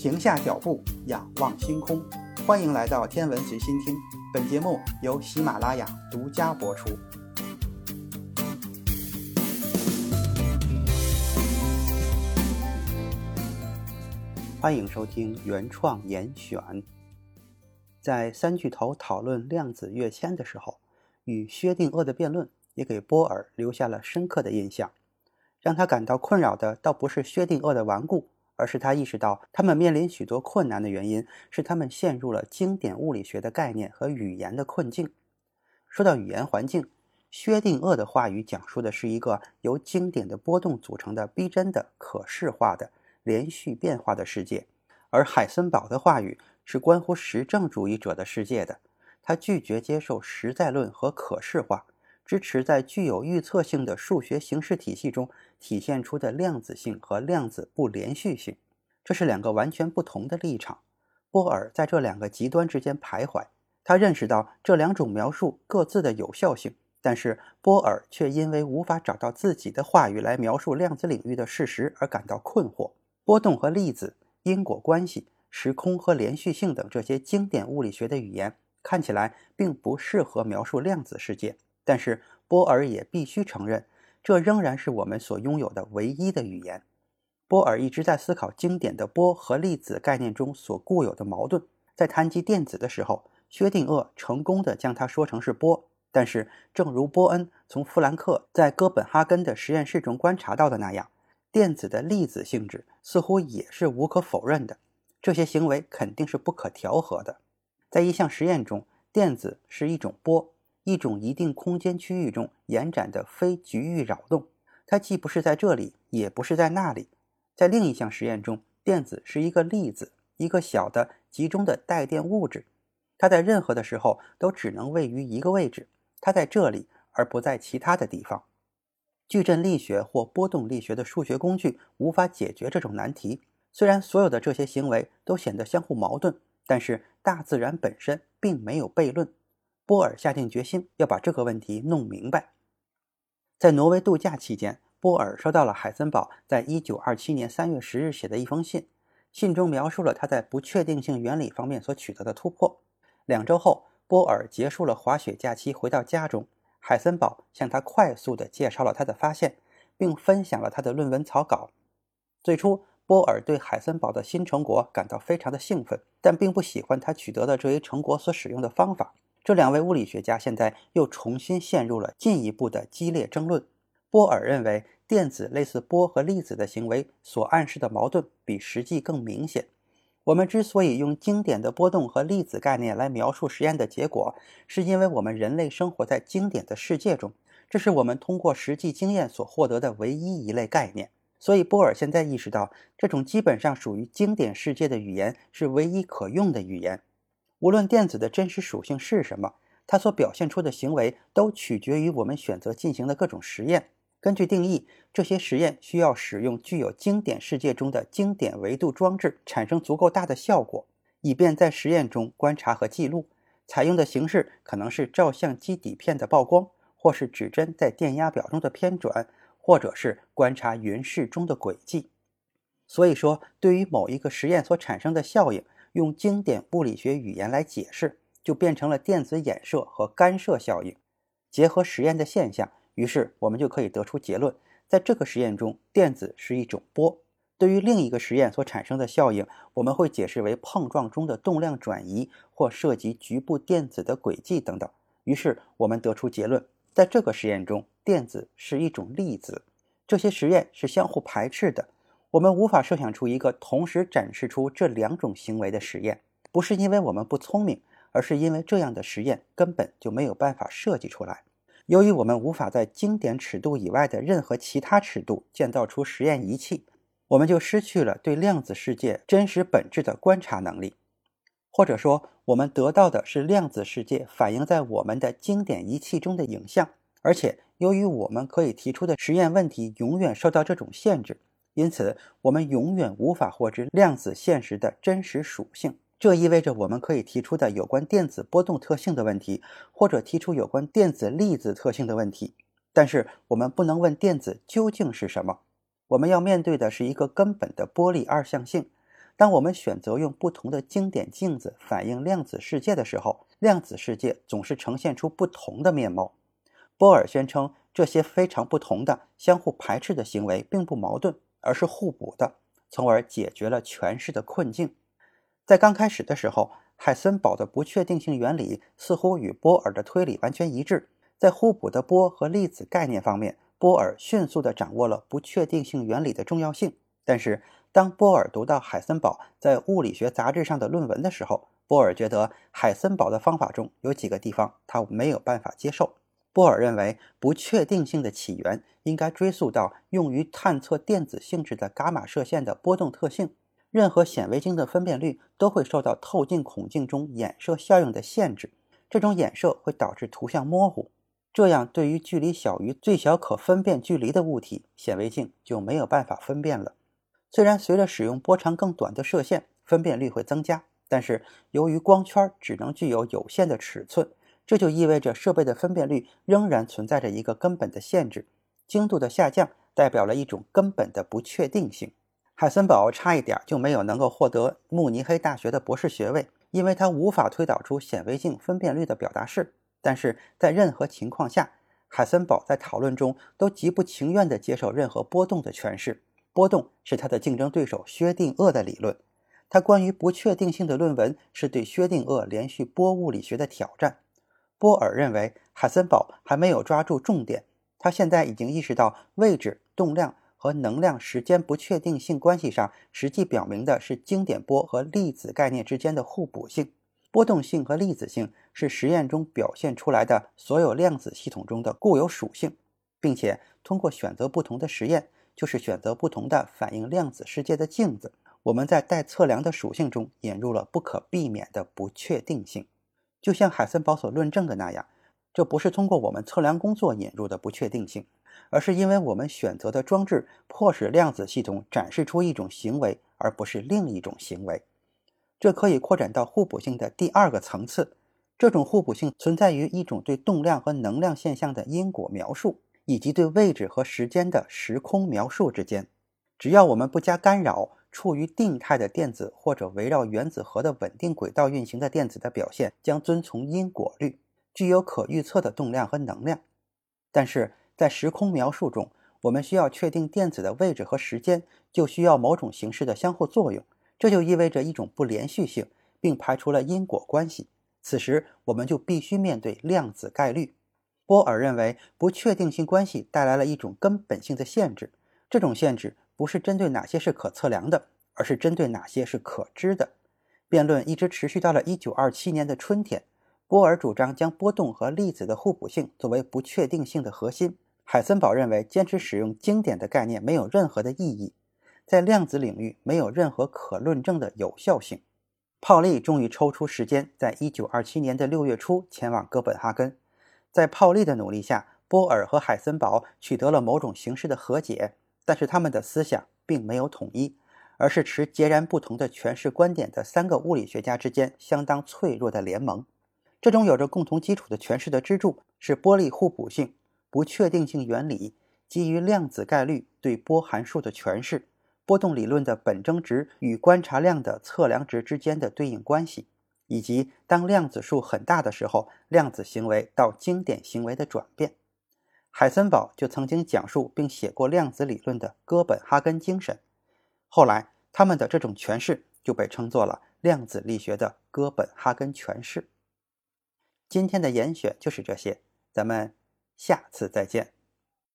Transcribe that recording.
停下脚步，仰望星空。欢迎来到天文随心听，本节目由喜马拉雅独家播出。欢迎收听原创严选。在三巨头讨论量子跃迁的时候，与薛定谔的辩论也给波尔留下了深刻的印象。让他感到困扰的，倒不是薛定谔的顽固。而是他意识到，他们面临许多困难的原因是他们陷入了经典物理学的概念和语言的困境。说到语言环境，薛定谔的话语讲述的是一个由经典的波动组成的逼真的、可视化的、连续变化的世界，而海森堡的话语是关乎实证主义者的世界的。他拒绝接受实在论和可视化。支持在具有预测性的数学形式体系中体现出的量子性和量子不连续性，这是两个完全不同的立场。波尔在这两个极端之间徘徊，他认识到这两种描述各自的有效性，但是波尔却因为无法找到自己的话语来描述量子领域的事实而感到困惑。波动和粒子、因果关系、时空和连续性等这些经典物理学的语言看起来并不适合描述量子世界。但是波尔也必须承认，这仍然是我们所拥有的唯一的语言。波尔一直在思考经典的波和粒子概念中所固有的矛盾。在谈及电子的时候，薛定谔成功的将它说成是波。但是，正如波恩从弗兰克在哥本哈根的实验室中观察到的那样，电子的粒子性质似乎也是无可否认的。这些行为肯定是不可调和的。在一项实验中，电子是一种波。一种一定空间区域中延展的非局域扰动，它既不是在这里，也不是在那里。在另一项实验中，电子是一个粒子，一个小的集中的带电物质，它在任何的时候都只能位于一个位置，它在这里，而不在其他的地方。矩阵力学或波动力学的数学工具无法解决这种难题。虽然所有的这些行为都显得相互矛盾，但是大自然本身并没有悖论。波尔下定决心要把这个问题弄明白。在挪威度假期间，波尔收到了海森堡在1927年3月10日写的一封信，信中描述了他在不确定性原理方面所取得的突破。两周后，波尔结束了滑雪假期，回到家中，海森堡向他快速地介绍了他的发现，并分享了他的论文草稿。最初，波尔对海森堡的新成果感到非常的兴奋，但并不喜欢他取得的这一成果所使用的方法。这两位物理学家现在又重新陷入了进一步的激烈争论。波尔认为，电子类似波和粒子的行为所暗示的矛盾比实际更明显。我们之所以用经典的波动和粒子概念来描述实验的结果，是因为我们人类生活在经典的世界中，这是我们通过实际经验所获得的唯一一类概念。所以，波尔现在意识到，这种基本上属于经典世界的语言是唯一可用的语言。无论电子的真实属性是什么，它所表现出的行为都取决于我们选择进行的各种实验。根据定义，这些实验需要使用具有经典世界中的经典维度装置，产生足够大的效果，以便在实验中观察和记录。采用的形式可能是照相机底片的曝光，或是指针在电压表中的偏转，或者是观察云室中的轨迹。所以说，对于某一个实验所产生的效应。用经典物理学语言来解释，就变成了电子衍射和干涉效应。结合实验的现象，于是我们就可以得出结论：在这个实验中，电子是一种波。对于另一个实验所产生的效应，我们会解释为碰撞中的动量转移或涉及局部电子的轨迹等等。于是我们得出结论：在这个实验中，电子是一种粒子。这些实验是相互排斥的。我们无法设想出一个同时展示出这两种行为的实验，不是因为我们不聪明，而是因为这样的实验根本就没有办法设计出来。由于我们无法在经典尺度以外的任何其他尺度建造出实验仪器，我们就失去了对量子世界真实本质的观察能力，或者说，我们得到的是量子世界反映在我们的经典仪器中的影像，而且由于我们可以提出的实验问题永远受到这种限制。因此，我们永远无法获知量子现实的真实属性。这意味着我们可以提出的有关电子波动特性的问题，或者提出有关电子粒子特性的问题，但是我们不能问电子究竟是什么。我们要面对的是一个根本的波粒二象性，当我们选择用不同的经典镜子反映量子世界的时候，量子世界总是呈现出不同的面貌。波尔宣称，这些非常不同的、相互排斥的行为并不矛盾，而是互补的，从而解决了诠释的困境。在刚开始的时候，海森堡的不确定性原理似乎与波尔的推理完全一致。在互补的波和粒子概念方面，波尔迅速地掌握了不确定性原理的重要性。但是，当波尔读到海森堡在《物理学杂志》上的论文的时候，波尔觉得海森堡的方法中有几个地方他没有办法接受。波尔认为，不确定性的起源应该追溯到用于探测电子性质的伽马射线的波动特性。任何显微镜的分辨率都会受到透镜孔径中衍射效应的限制，这种衍射会导致图像模糊。这样，对于距离小于最小可分辨距离的物体，显微镜就没有办法分辨了。虽然随着使用波长更短的射线，分辨率会增加，但是由于光圈只能具有有限的尺寸，这就意味着设备的分辨率仍然存在着一个根本的限制。精度的下降代表了一种根本的不确定性。海森堡差一点就没有能够获得慕尼黑大学的博士学位，因为他无法推导出显微镜分辨率的表达式。但是在任何情况下，海森堡在讨论中都极不情愿地接受任何波动的诠释。波动是他的竞争对手薛定谔的理论。他关于不确定性的论文是对薛定谔连续波物理学的挑战。波尔认为海森堡还没有抓住重点。他现在已经意识到，位置、动量和能量时间不确定性关系上，实际表明的是经典波和粒子概念之间的互补性。波动性和粒子性是实验中表现出来的所有量子系统中的固有属性，并且通过选择不同的实验，就是选择不同的反映量子世界的镜子，我们在待测量的属性中引入了不可避免的不确定性。就像海森堡所论证的那样，这不是通过我们测量工作引入的不确定性，而是因为我们选择的装置迫使量子系统展示出一种行为，而不是另一种行为。这可以扩展到互补性的第二个层次。这种互补性存在于一种对动量和能量现象的因果描述，以及对位置和时间的时空描述之间。只要我们不加干扰，处于定态的电子或者围绕原子核的稳定轨道运行的电子的表现将遵从因果律，具有可预测的动量和能量。但是在时空描述中，我们需要确定电子的位置和时间，就需要某种形式的相互作用。这就意味着一种不连续性，并排除了因果关系。此时，我们就必须面对量子概率。波尔认为，不确定性关系带来了一种根本性的限制。这种限制不是针对哪些是可测量的，而是针对哪些是可知的。辩论一直持续到了1927年的春天。波尔主张将波动和粒子的互补性作为不确定性的核心。海森堡认为，坚持使用经典的概念没有任何的意义。在量子领域没有任何可论证的有效性。泡利终于抽出时间，在一九二七年的六月初前往哥本哈根。在泡利的努力下，波尔和海森堡取得了某种形式的和解，但是他们的思想并没有统一，而是持截然不同的诠释观点的三个物理学家之间相当脆弱的联盟。这种有着共同基础的诠释的支柱是波粒互补性、不确定性原理基于量子概率对波函数的诠释。波动理论的本征值与观察量的测量值之间的对应关系，以及当量子数很大的时候，量子行为到经典行为的转变。海森堡就曾经讲述并写过量子理论的哥本哈根精神，后来他们的这种诠释就被称作了量子力学的哥本哈根诠释。今天的严选就是这些，咱们下次再见。